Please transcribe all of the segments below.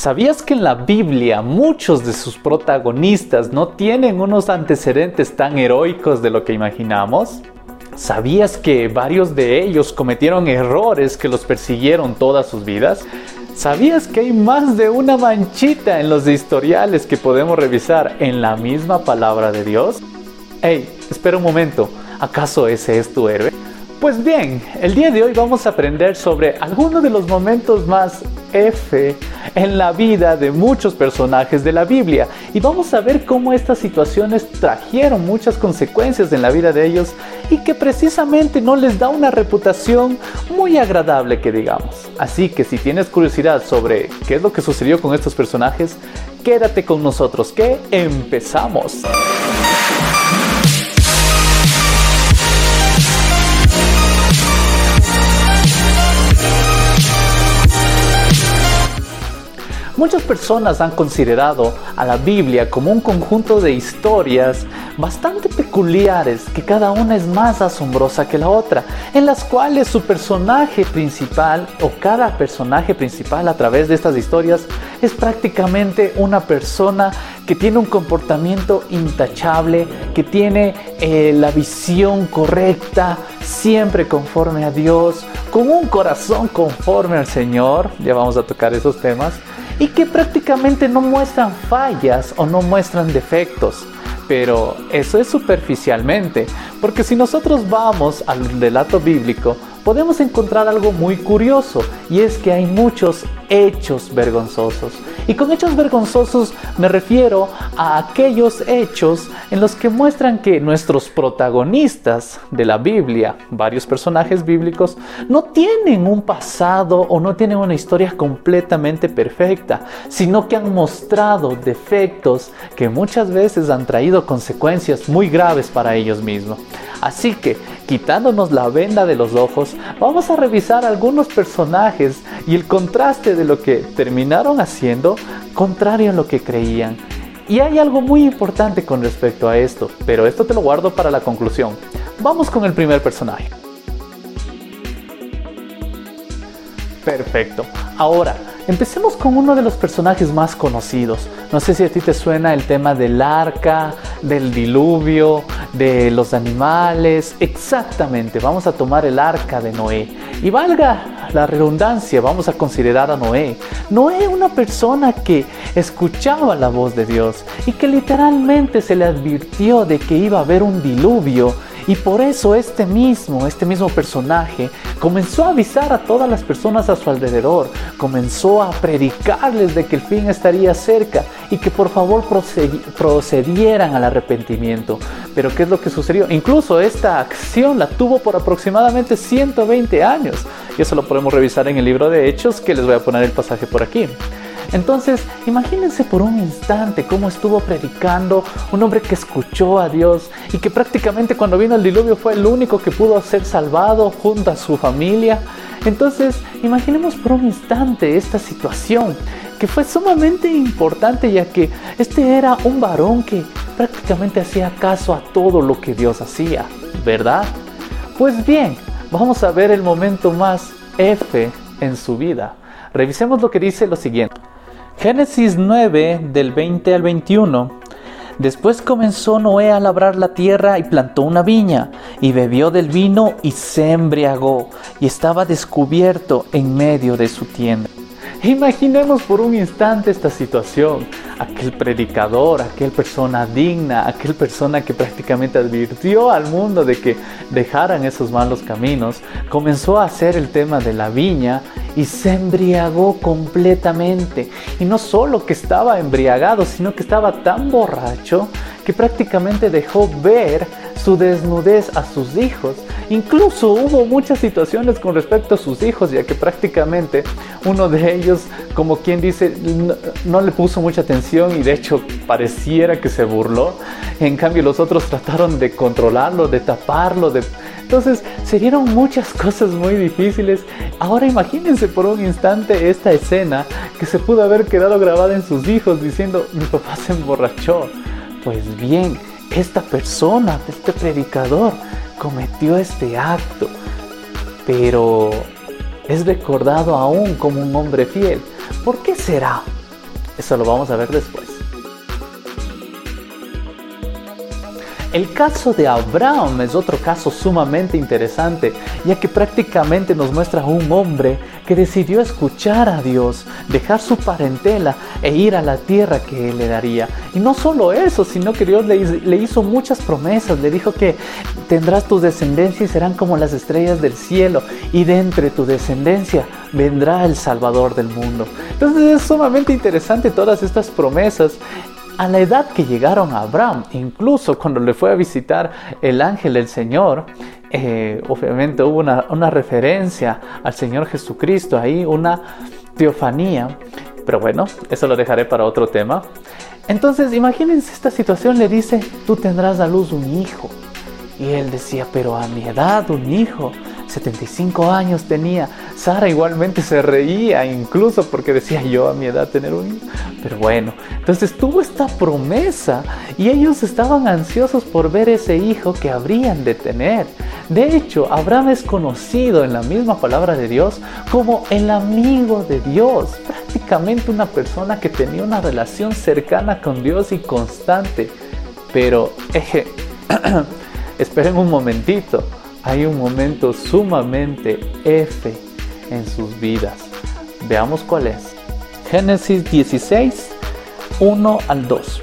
¿Sabías que en la Biblia muchos de sus protagonistas no tienen unos antecedentes tan heroicos de lo que imaginamos? ¿Sabías que varios de ellos cometieron errores que los persiguieron todas sus vidas? ¿Sabías que hay más de una manchita en los historiales que podemos revisar en la misma palabra de Dios? Hey, espera un momento, ¿acaso ese es tu héroe? Pues bien, el día de hoy vamos a aprender sobre algunos de los momentos más F en la vida de muchos personajes de la Biblia y vamos a ver cómo estas situaciones trajeron muchas consecuencias en la vida de ellos y que precisamente no les da una reputación muy agradable que digamos. Así que si tienes curiosidad sobre qué es lo que sucedió con estos personajes, quédate con nosotros que empezamos. Muchas personas han considerado a la Biblia como un conjunto de historias bastante peculiares que cada una es más asombrosa que la otra, en las cuales su personaje principal o cada personaje principal a través de estas historias es prácticamente una persona que tiene un comportamiento intachable, que tiene eh, la visión correcta, siempre conforme a Dios, con un corazón conforme al Señor, ya vamos a tocar esos temas, y que prácticamente no muestran fallas o no muestran defectos. Pero eso es superficialmente, porque si nosotros vamos al relato bíblico, podemos encontrar algo muy curioso y es que hay muchos hechos vergonzosos. Y con hechos vergonzosos me refiero a aquellos hechos en los que muestran que nuestros protagonistas de la Biblia, varios personajes bíblicos, no tienen un pasado o no tienen una historia completamente perfecta, sino que han mostrado defectos que muchas veces han traído consecuencias muy graves para ellos mismos. Así que, quitándonos la venda de los ojos, vamos a revisar algunos personajes y el contraste de lo que terminaron haciendo contrario a lo que creían. Y hay algo muy importante con respecto a esto, pero esto te lo guardo para la conclusión. Vamos con el primer personaje. Perfecto. Ahora, empecemos con uno de los personajes más conocidos. No sé si a ti te suena el tema del arca, del diluvio, de los animales. Exactamente, vamos a tomar el arca de Noé. Y valga la redundancia, vamos a considerar a Noé. Noé una persona que escuchaba la voz de Dios y que literalmente se le advirtió de que iba a haber un diluvio y por eso este mismo, este mismo personaje comenzó a avisar a todas las personas a su alrededor, comenzó a predicarles de que el fin estaría cerca y que por favor procedieran al arrepentimiento. Pero ¿qué es lo que sucedió? Incluso esta acción la tuvo por aproximadamente 120 años. Y eso lo podemos revisar en el libro de Hechos, que les voy a poner el pasaje por aquí. Entonces, imagínense por un instante cómo estuvo predicando un hombre que escuchó a Dios y que prácticamente cuando vino el diluvio fue el único que pudo ser salvado junto a su familia. Entonces, imaginemos por un instante esta situación que fue sumamente importante ya que este era un varón que prácticamente hacía caso a todo lo que Dios hacía, ¿verdad? Pues bien, vamos a ver el momento más F en su vida. Revisemos lo que dice lo siguiente. Génesis 9 del 20 al 21. Después comenzó Noé a labrar la tierra y plantó una viña, y bebió del vino y se embriagó, y estaba descubierto en medio de su tienda. Imaginemos por un instante esta situación. Aquel predicador, aquel persona digna, aquel persona que prácticamente advirtió al mundo de que dejaran esos malos caminos, comenzó a hacer el tema de la viña y se embriagó completamente. Y no solo que estaba embriagado, sino que estaba tan borracho que prácticamente dejó ver su desnudez a sus hijos. Incluso hubo muchas situaciones con respecto a sus hijos, ya que prácticamente uno de ellos, como quien dice, no, le puso mucha atención y de hecho pareciera que se burló. En cambio los otros trataron de controlarlo, de taparlo, de... Entonces se dieron muchas cosas muy difíciles. Ahora imagínense por un instante esta escena que se pudo haber quedado grabada en sus hijos diciendo, mi papá se emborrachó. Pues bien, esta persona, este predicador, cometió este acto, pero es recordado aún como un hombre fiel. ¿Por qué será? Eso lo vamos a ver después. El caso de Abraham es otro caso sumamente interesante, ya que prácticamente nos muestra un hombre que decidió escuchar a Dios, dejar su parentela e ir a la tierra que Él le daría. Y no solo eso, sino que Dios le, hizo muchas promesas, le dijo que tendrás tu descendencia y serán como las estrellas del cielo, y de entre tu descendencia vendrá el Salvador del mundo. Entonces es sumamente interesante todas estas promesas a la edad que llegaron a Abraham, incluso cuando le fue a visitar el ángel del Señor, eh, obviamente hubo una, una, referencia al Señor Jesucristo, ahí una teofanía, pero bueno, eso lo dejaré para otro tema. Entonces, imagínense esta situación, le dice, tú tendrás a luz un hijo. Y él decía, pero a mi edad un hijo, 75 años tenía. Sara igualmente se reía, incluso porque decía yo a mi edad tener un hijo. Pero bueno, entonces tuvo esta promesa y ellos estaban ansiosos por ver ese hijo que habrían de tener. De hecho, Abraham es conocido en la misma palabra de Dios como el amigo de Dios, prácticamente una persona que tenía una relación cercana con Dios y constante. Pero, eje, esperen un momentito hay un momento sumamente F en sus vidas. Veamos cuál es. Génesis 16, 1 al 2.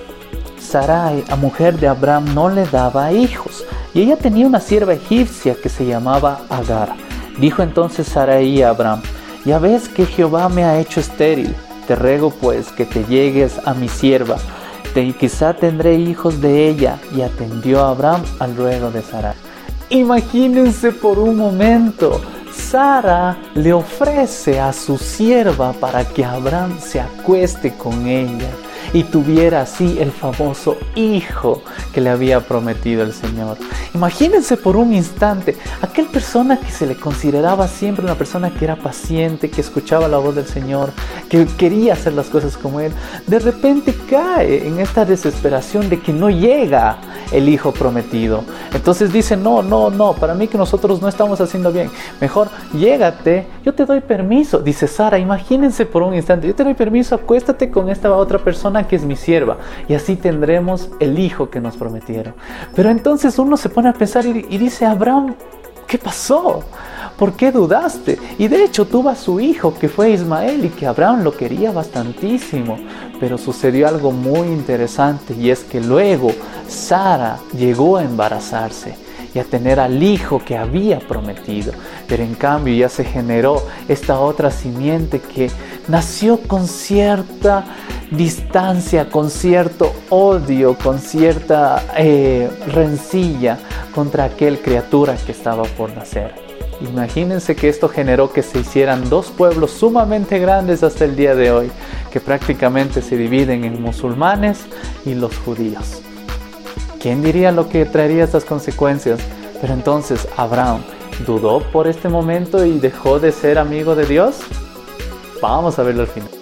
Sarai, la mujer de Abraham, no le daba hijos, y ella tenía una sierva egipcia que se llamaba Agar. Dijo entonces Sarai a Abraham, ya ves que Jehová me ha hecho estéril, te ruego pues que te llegues a mi sierva, y quizá tendré hijos de ella. Y atendió a Abraham al ruego de Sarai. Imagínense por un momento, Sara le ofrece a su sierva para que Abraham se acueste con ella y tuviera así el famoso hijo que le había prometido el Señor. Imagínense por un instante, aquel persona que se le consideraba siempre una persona que era paciente, que escuchaba la voz del Señor, que quería hacer las cosas como Él, de repente cae en esta desesperación de que no llega el hijo prometido. Entonces dice, no, no, no, para mí que nosotros no estamos haciendo bien. Mejor llégate, yo te doy permiso. Dice Sara, imagínense por un instante, yo te doy permiso, acuéstate con esta otra persona que es mi sierva, y así tendremos el hijo que nos prometieron. Pero entonces uno se pone a pensar y, dice, Abraham, ¿qué pasó? ¿Por qué dudaste? Y de hecho tuvo a su hijo que fue Ismael y que Abraham lo quería bastantísimo. Pero sucedió algo muy interesante y es que luego Sara llegó a embarazarse y a tener al hijo que había prometido. Pero en cambio ya se generó esta otra simiente que nació con cierta distancia, con cierto odio, con cierta eh, rencilla contra aquel criatura que estaba por nacer. Imagínense que esto generó que se hicieran dos pueblos sumamente grandes hasta el día de hoy, que prácticamente se dividen en musulmanes y los judíos. ¿Quién diría lo que traería estas consecuencias? Pero entonces Abraham dudó por este momento y dejó de ser amigo de Dios. Vamos a verlo al final.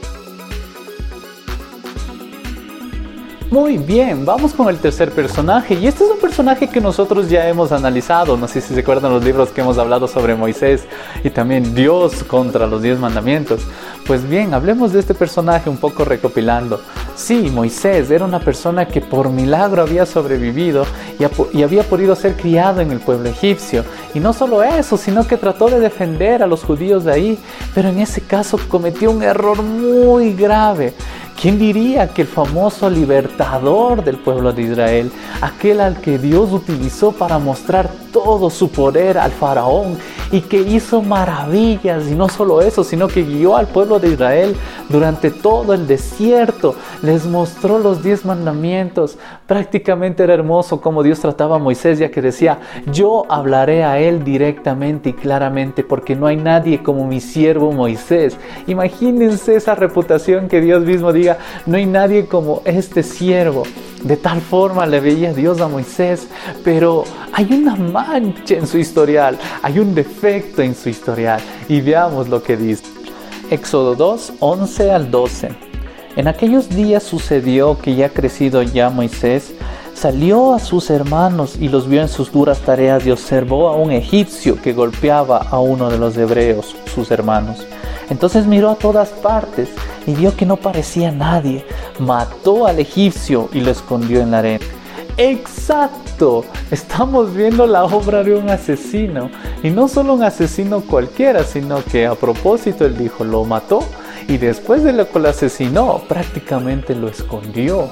Muy bien, vamos con el tercer personaje y este es un personaje que nosotros ya hemos analizado, no sé si se acuerdan los libros que hemos hablado sobre Moisés y también Dios contra los diez mandamientos. Pues bien, hablemos de este personaje un poco recopilando. Sí, Moisés era una persona que por milagro había sobrevivido y, había podido ser criado en el pueblo egipcio. Y no solo eso, sino que trató de defender a los judíos de ahí, pero en ese caso cometió un error muy grave ¿Quién diría que el famoso libertador del pueblo de Israel, aquel al que Dios utilizó para mostrar todo su poder al faraón y que hizo maravillas, y no solo eso, sino que guió al pueblo de Israel durante todo el desierto, les mostró los diez mandamientos, prácticamente era hermoso como Dios trataba a Moisés, ya que decía, yo hablaré a él directamente y claramente, porque no hay nadie como mi siervo Moisés. Imagínense esa reputación que Dios mismo dijo no hay nadie como este siervo. De tal forma le veía Dios a Moisés, pero hay una mancha en su historial, hay un defecto en su historial. Y veamos lo que dice. Éxodo 2, 11 al 12. En aquellos días sucedió que ya crecido ya Moisés, salió a sus hermanos y los vio en sus duras tareas y observó a un egipcio que golpeaba a uno de los hebreos, sus hermanos. Entonces miró a todas partes y vio que no parecía nadie, mató al egipcio y lo escondió en la arena. Exacto, estamos viendo la obra de un asesino. Y no solo un asesino cualquiera, sino que a propósito él dijo, lo mató y después de lo que lo asesinó, prácticamente lo escondió.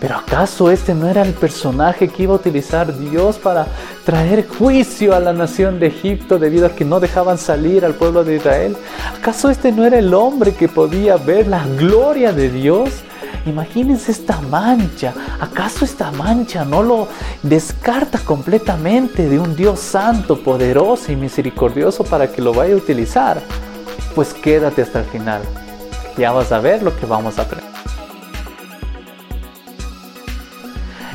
Pero ¿acaso este no era el personaje que iba a utilizar Dios para traer juicio a la nación de Egipto debido a que no dejaban salir al pueblo de Israel? ¿Acaso este no era el hombre que podía ver la gloria de Dios? Imagínense esta mancha. ¿Acaso esta mancha no lo descarta completamente de un Dios santo, poderoso y misericordioso para que lo vaya a utilizar? Pues quédate hasta el final. Ya vas a ver lo que vamos a aprender.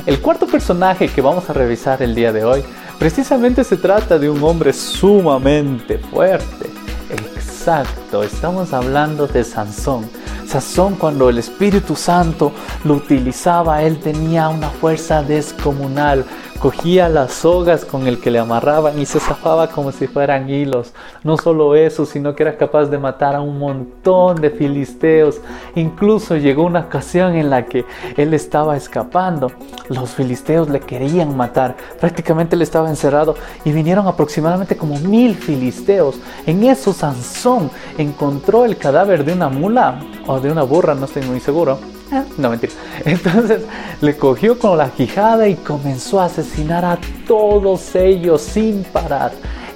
El cuarto personaje que vamos a revisar el día de hoy precisamente se trata de un hombre sumamente fuerte. Exacto, estamos hablando de Sansón. Sansón cuando el Espíritu Santo lo utilizaba, él tenía una fuerza descomunal, cogía las sogas con el que le amarraban y se zafaba como si fueran hilos. No solo eso, sino que era capaz de matar a un montón de filisteos. Incluso llegó una ocasión en la que él estaba escapando. Los filisteos le querían matar. Prácticamente él estaba encerrado y vinieron aproximadamente como mil filisteos. En eso Sansón encontró el cadáver de una mula o de una burra, no estoy muy seguro. No, mentira. Entonces le cogió con la quijada y comenzó a asesinar a todos ellos sin parar.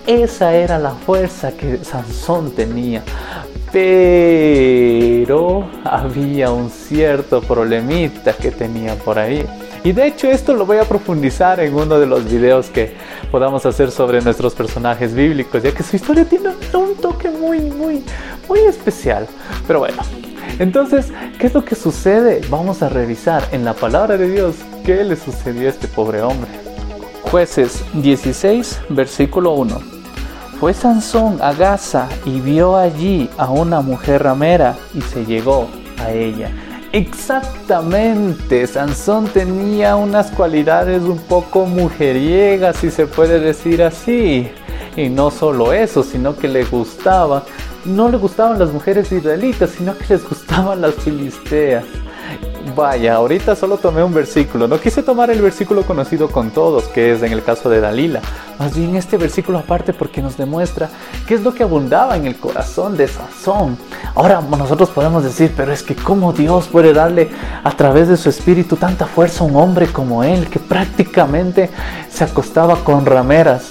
Esa era la fuerza que Sansón tenía. Pero había un cierto problemita que tenía por ahí. Y de hecho esto lo voy a profundizar en uno de los videos que podamos hacer sobre nuestros personajes bíblicos, ya que su historia tiene un toque muy, muy, muy especial. Pero bueno, entonces, ¿qué es lo que sucede? Vamos a revisar en la palabra de Dios qué le sucedió a este pobre hombre. Jueces 16, versículo 1. Fue Sansón a Gaza y vio allí a una mujer ramera y se llegó a ella. Exactamente, Sansón tenía unas cualidades un poco mujeriegas, si se puede decir así. Y no solo eso, sino que le gustaba no le gustaban las mujeres israelitas, sino que les gustaban las filisteas. Vaya, ahorita solo tomé un versículo. No quise tomar el versículo conocido con todos, que es en el caso de Dalila. Más bien este versículo aparte porque nos demuestra qué es lo que abundaba en el corazón de Sazón. Ahora nosotros podemos decir, pero es que cómo Dios puede darle a través de su espíritu tanta fuerza a un hombre como él, que prácticamente se acostaba con rameras.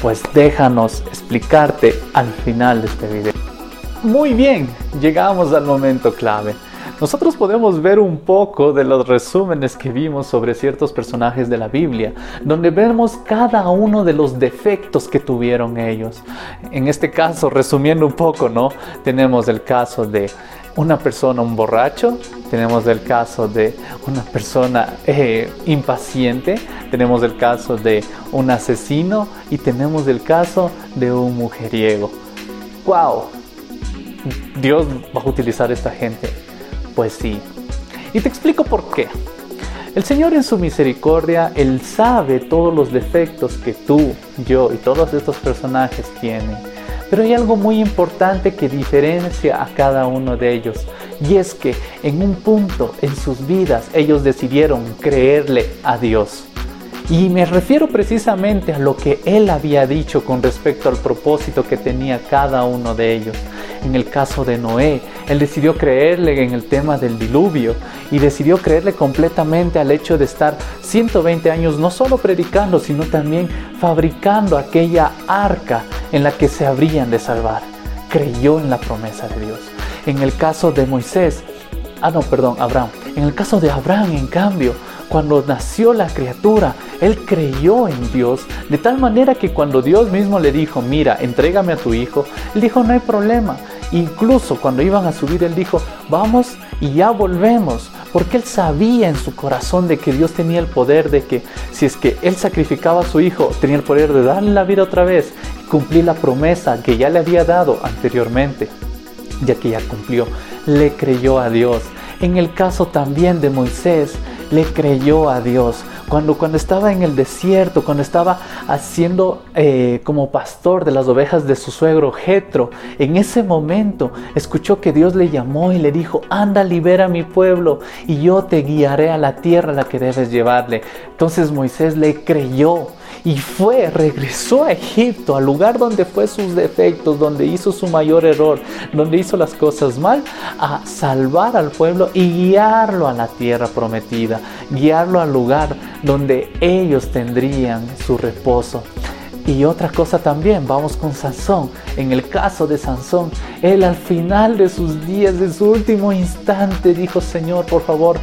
Pues déjanos explicarte al final de este video. Muy bien, llegamos al momento clave. Nosotros podemos ver un poco de los resúmenes que vimos sobre ciertos personajes de la Biblia, donde vemos cada uno de los defectos que tuvieron ellos. En este caso, resumiendo un poco, ¿no? Tenemos el caso de una persona, un borracho, tenemos el caso de una persona eh, impaciente, tenemos el caso de un asesino y tenemos el caso de un mujeriego. ¡Wow! Dios va a utilizar esta gente. Pues sí. Y te explico por qué. El Señor en su misericordia, Él sabe todos los defectos que tú, yo y todos estos personajes tienen. Pero hay algo muy importante que diferencia a cada uno de ellos. Y es que en un punto en sus vidas ellos decidieron creerle a Dios. Y me refiero precisamente a lo que él había dicho con respecto al propósito que tenía cada uno de ellos. En el caso de Noé, él decidió creerle en el tema del diluvio y decidió creerle completamente al hecho de estar 120 años no solo predicando, sino también fabricando aquella arca en la que se habrían de salvar. Creyó en la promesa de Dios. En el caso de Moisés, ah no, perdón, Abraham. En el caso de Abraham, en cambio, cuando nació la criatura, él creyó en Dios de tal manera que cuando Dios mismo le dijo, mira, entrégame a tu hijo, él dijo, no hay problema. Incluso cuando iban a subir, él dijo, vamos y ya volvemos. Porque él sabía en su corazón de que Dios tenía el poder de que si es que él sacrificaba a su hijo, tenía el poder de darle la vida otra vez y cumplir la promesa que ya le había dado anteriormente, ya que ya cumplió. Le creyó a Dios. En el caso también de Moisés, le creyó a Dios. Cuando, cuando estaba en el desierto, cuando estaba haciendo eh, como pastor de las ovejas de su suegro Jetro, en ese momento escuchó que Dios le llamó y le dijo, anda, libera a mi pueblo y yo te guiaré a la tierra a la que debes llevarle. Entonces Moisés le creyó y fue, regresó a Egipto, al lugar donde fue sus defectos, donde hizo su mayor error, donde hizo las cosas mal, a salvar al pueblo y guiarlo a la tierra prometida, guiarlo al lugar donde ellos tendrían su reposo. Y otra cosa también, vamos con Sansón. En el caso de Sansón, él al final de sus días, de su último instante, dijo, Señor, por favor,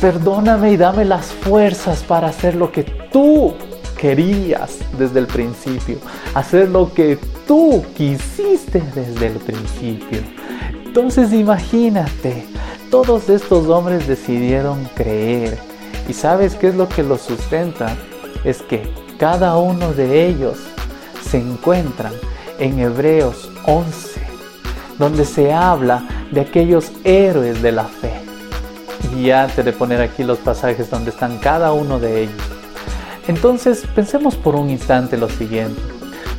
perdóname y dame las fuerzas para hacer lo que tú querías desde el principio, hacer lo que tú quisiste desde el principio. Entonces imagínate, todos estos hombres decidieron creer. ¿Y sabes qué es lo que los sustenta? Es que cada uno de ellos se encuentran en Hebreos 11, donde se habla de aquellos héroes de la fe. Y antes de poner aquí los pasajes donde están cada uno de ellos, entonces pensemos por un instante lo siguiente.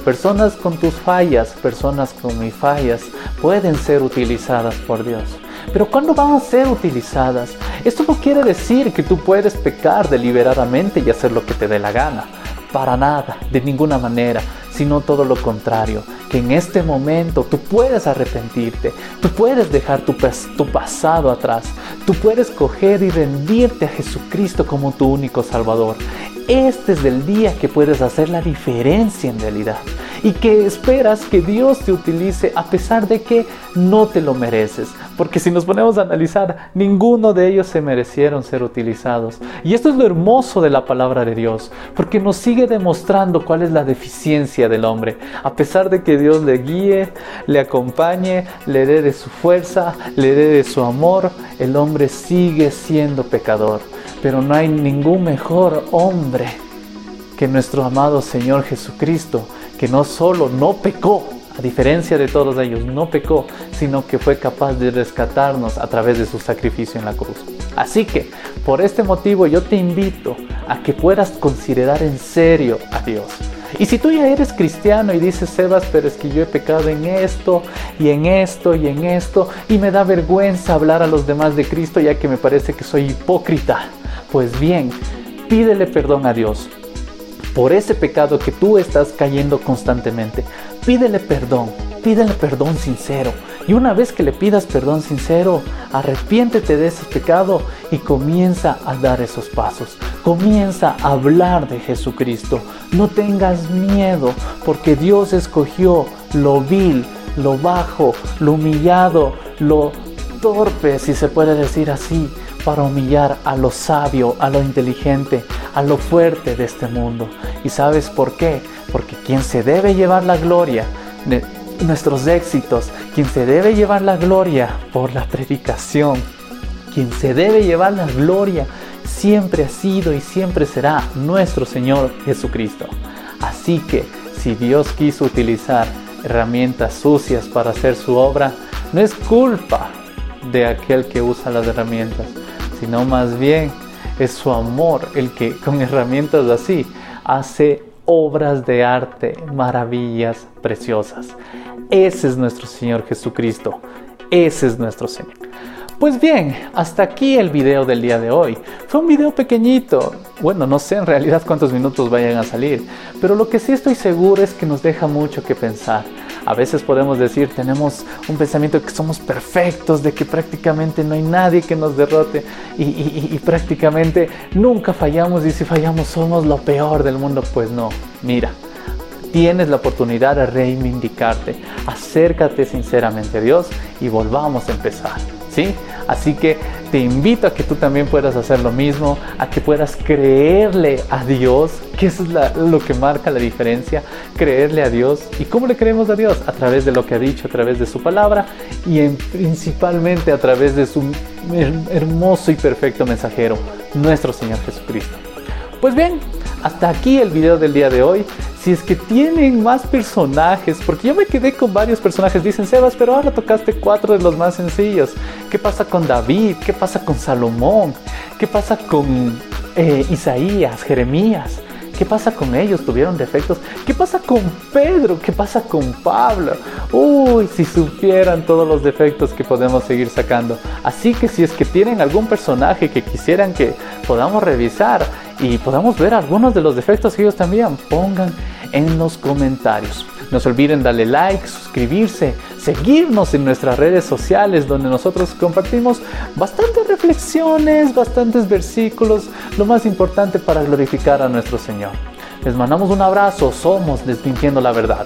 Personas con tus fallas, personas con mis fallas, pueden ser utilizadas por Dios. Pero ¿cuándo van a ser utilizadas? Esto no quiere decir que tú puedes pecar deliberadamente y hacer lo que te dé la gana. Para nada, de ninguna manera, sino todo lo contrario. Que en este momento tú puedes arrepentirte, tú puedes dejar tu, tu pasado atrás, tú puedes coger y rendirte a Jesucristo como tu único Salvador. Este es el día que puedes hacer la diferencia en realidad y que esperas que Dios te utilice a pesar de que no te lo mereces. Porque si nos ponemos a analizar, ninguno de ellos se merecieron ser utilizados. Y esto es lo hermoso de la palabra de Dios, porque nos sigue demostrando cuál es la deficiencia del hombre. A pesar de que Dios le guíe, le acompañe, le dé de su fuerza, le dé de su amor, el hombre sigue siendo pecador. Pero no hay ningún mejor hombre que nuestro amado Señor Jesucristo, que no solo no pecó, a diferencia de todos ellos, no pecó, sino que fue capaz de rescatarnos a través de su sacrificio en la cruz. Así que, por este motivo, yo te invito a que puedas considerar en serio a Dios. Y si tú ya eres cristiano y dices, Sebas, pero es que yo he pecado en esto y en esto y en esto, y me da vergüenza hablar a los demás de Cristo ya que me parece que soy hipócrita, pues bien, pídele perdón a Dios por ese pecado que tú estás cayendo constantemente. Pídele perdón, pídele perdón sincero. Y una vez que le pidas perdón sincero, arrepiéntete de ese pecado y comienza a dar esos pasos. Comienza a hablar de Jesucristo. No tengas miedo porque Dios escogió lo vil, lo bajo, lo humillado, lo torpe, si se puede decir así, para humillar a lo sabio, a lo inteligente, a lo fuerte de este mundo. ¿Y sabes por qué? Porque quien se debe llevar la gloria de nuestros éxitos, quien se debe llevar la gloria por la predicación, quien se debe llevar la gloria siempre ha sido y siempre será nuestro Señor Jesucristo. Así que si Dios quiso utilizar herramientas sucias para hacer su obra, no es culpa de aquel que usa las herramientas, sino más bien es su amor el que con herramientas así hace obras de arte, maravillas preciosas. Ese es nuestro Señor Jesucristo. Ese es nuestro Señor. Pues bien, hasta aquí el video del día de hoy. Fue un video pequeñito. Bueno, no sé en realidad cuántos minutos vayan a salir, pero lo que sí estoy seguro es que nos deja mucho que pensar. A veces podemos decir, tenemos un pensamiento de que somos perfectos, de que prácticamente no hay nadie que nos derrote y, prácticamente nunca fallamos y si fallamos somos lo peor del mundo. Pues no, mira, tienes la oportunidad de reivindicarte. Acércate sinceramente a Dios y volvamos a empezar. ¿Sí? Así que te invito a que tú también puedas hacer lo mismo, a que puedas creerle a Dios, que eso es lo que marca la diferencia, creerle a Dios. ¿Y cómo le creemos a Dios? A través de lo que ha dicho, a través de su palabra y principalmente a través de su hermoso y perfecto mensajero, nuestro Señor Jesucristo. Pues bien, hasta aquí el video del día de hoy. Si es que tienen más personajes, porque yo me quedé con varios personajes, dicen Sebas, pero ahora tocaste cuatro de los más sencillos. ¿Qué pasa con David? ¿Qué pasa con Salomón? ¿Qué pasa con eh, Isaías, Jeremías? ¿Qué pasa con ellos? ¿Tuvieron defectos? ¿Qué pasa con Pedro? ¿Qué pasa con Pablo? Uy, si supieran todos los defectos que podemos seguir sacando. Así que si es que tienen algún personaje que quisieran que podamos revisar y podamos ver algunos de los defectos que ellos también, pongan en los comentarios. No se olviden darle like, suscribirse, seguirnos en nuestras redes sociales donde nosotros compartimos bastantes reflexiones, bastantes versículos, lo más importante para glorificar a nuestro Señor. Les mandamos un abrazo, somos Desmintiendo la Verdad.